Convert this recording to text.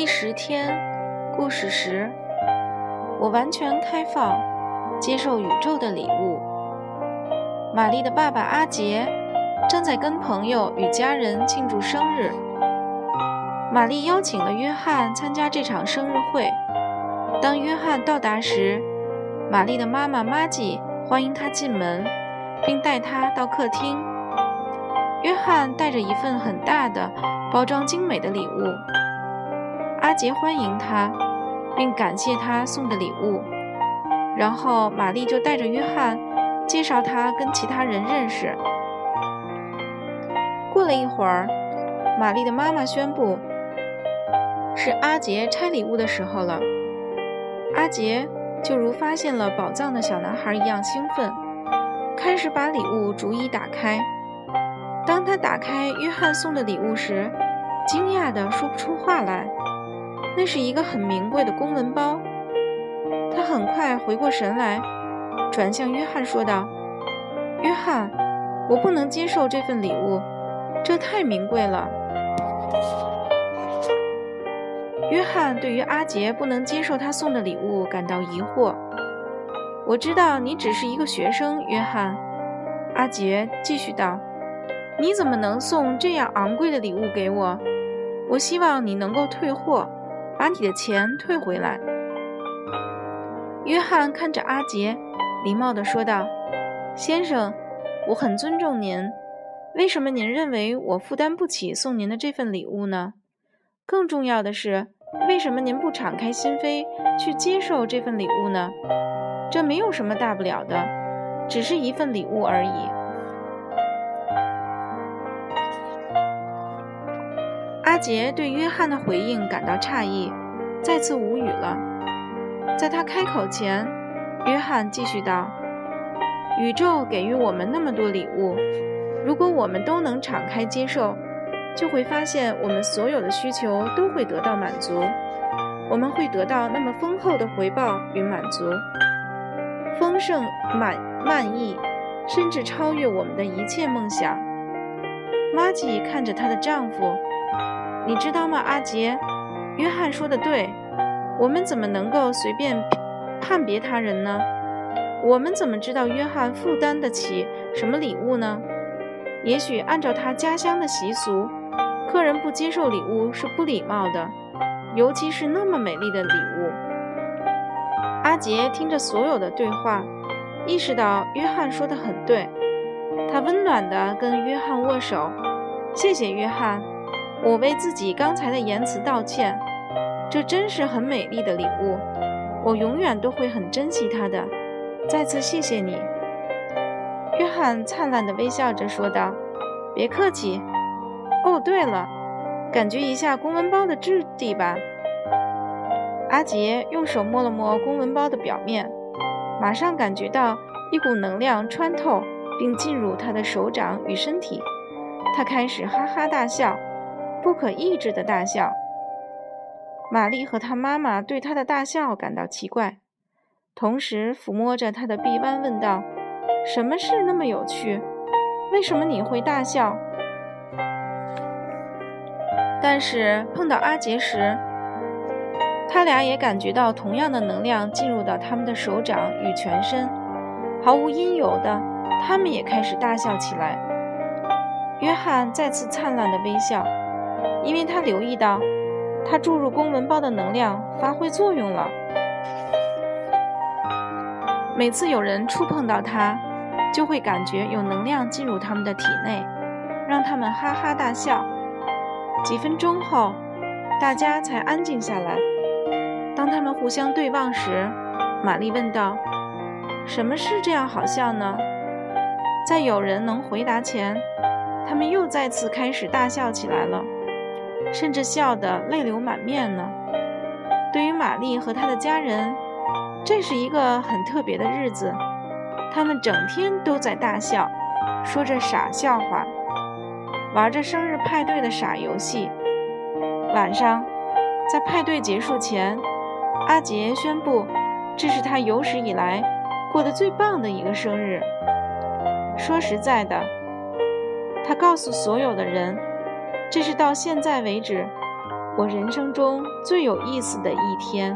第十天，故事十，我完全开放，接受宇宙的礼物。玛丽的爸爸阿杰正在跟朋友与家人庆祝生日。玛丽邀请了约翰参加这场生日会。当约翰到达时，玛丽的妈妈玛吉欢迎他进门，并带他到客厅。约翰带着一份很大的、包装精美的礼物。阿杰欢迎他，并感谢他送的礼物。然后玛丽就带着约翰介绍他跟其他人认识。过了一会儿，玛丽的妈妈宣布。是阿杰拆礼物的时候了。阿杰就如发现了宝藏的小男孩一样兴奋，开始把礼物逐一打开。当他打开约翰送的礼物时，惊讶地说不出话来。那是一个很名贵的公文包。他很快回过神来，转向约翰说道：“约翰，我不能接受这份礼物，这太名贵了。”约翰对于阿杰不能接受他送的礼物感到疑惑。我知道你只是一个学生，约翰。阿杰继续道：“你怎么能送这样昂贵的礼物给我？我希望你能够退货，把你的钱退回来。”约翰看着阿杰，礼貌地说道：“先生，我很尊重您。为什么您认为我负担不起送您的这份礼物呢？更重要的是。”为什么您不敞开心扉去接受这份礼物呢？这没有什么大不了的，只是一份礼物而已。阿杰对约翰的回应感到诧异，再次无语了。在他开口前，约翰继续道：“宇宙给予我们那么多礼物，如果我们都能敞开接受。”就会发现，我们所有的需求都会得到满足，我们会得到那么丰厚的回报与满足，丰盛、满满意，甚至超越我们的一切梦想。玛吉看着她的丈夫，你知道吗，阿杰？约翰说的对，我们怎么能够随便判别他人呢？我们怎么知道约翰负担得起什么礼物呢？也许按照他家乡的习俗。客人不接受礼物是不礼貌的，尤其是那么美丽的礼物。阿杰听着所有的对话，意识到约翰说的很对。他温暖地跟约翰握手，谢谢约翰，我为自己刚才的言辞道歉。这真是很美丽的礼物，我永远都会很珍惜它的。再次谢谢你，约翰灿烂地微笑着说道：“别客气。”哦，对了，感觉一下公文包的质地吧。阿杰用手摸了摸公文包的表面，马上感觉到一股能量穿透并进入他的手掌与身体。他开始哈哈大笑，不可抑制的大笑。玛丽和她妈妈对他的大笑感到奇怪，同时抚摸着他的臂弯问道：“什么事那么有趣？为什么你会大笑？”但是碰到阿杰时，他俩也感觉到同样的能量进入到他们的手掌与全身，毫无因由的，他们也开始大笑起来。约翰再次灿烂的微笑，因为他留意到，他注入公文包的能量发挥作用了。每次有人触碰到他，就会感觉有能量进入他们的体内，让他们哈哈大笑。几分钟后，大家才安静下来。当他们互相对望时，玛丽问道：“什么事这样好笑呢？”在有人能回答前，他们又再次开始大笑起来了，甚至笑得泪流满面呢。对于玛丽和她的家人，这是一个很特别的日子。他们整天都在大笑，说着傻笑话。玩着生日派对的傻游戏。晚上，在派对结束前，阿杰宣布，这是他有史以来过得最棒的一个生日。说实在的，他告诉所有的人，这是到现在为止我人生中最有意思的一天。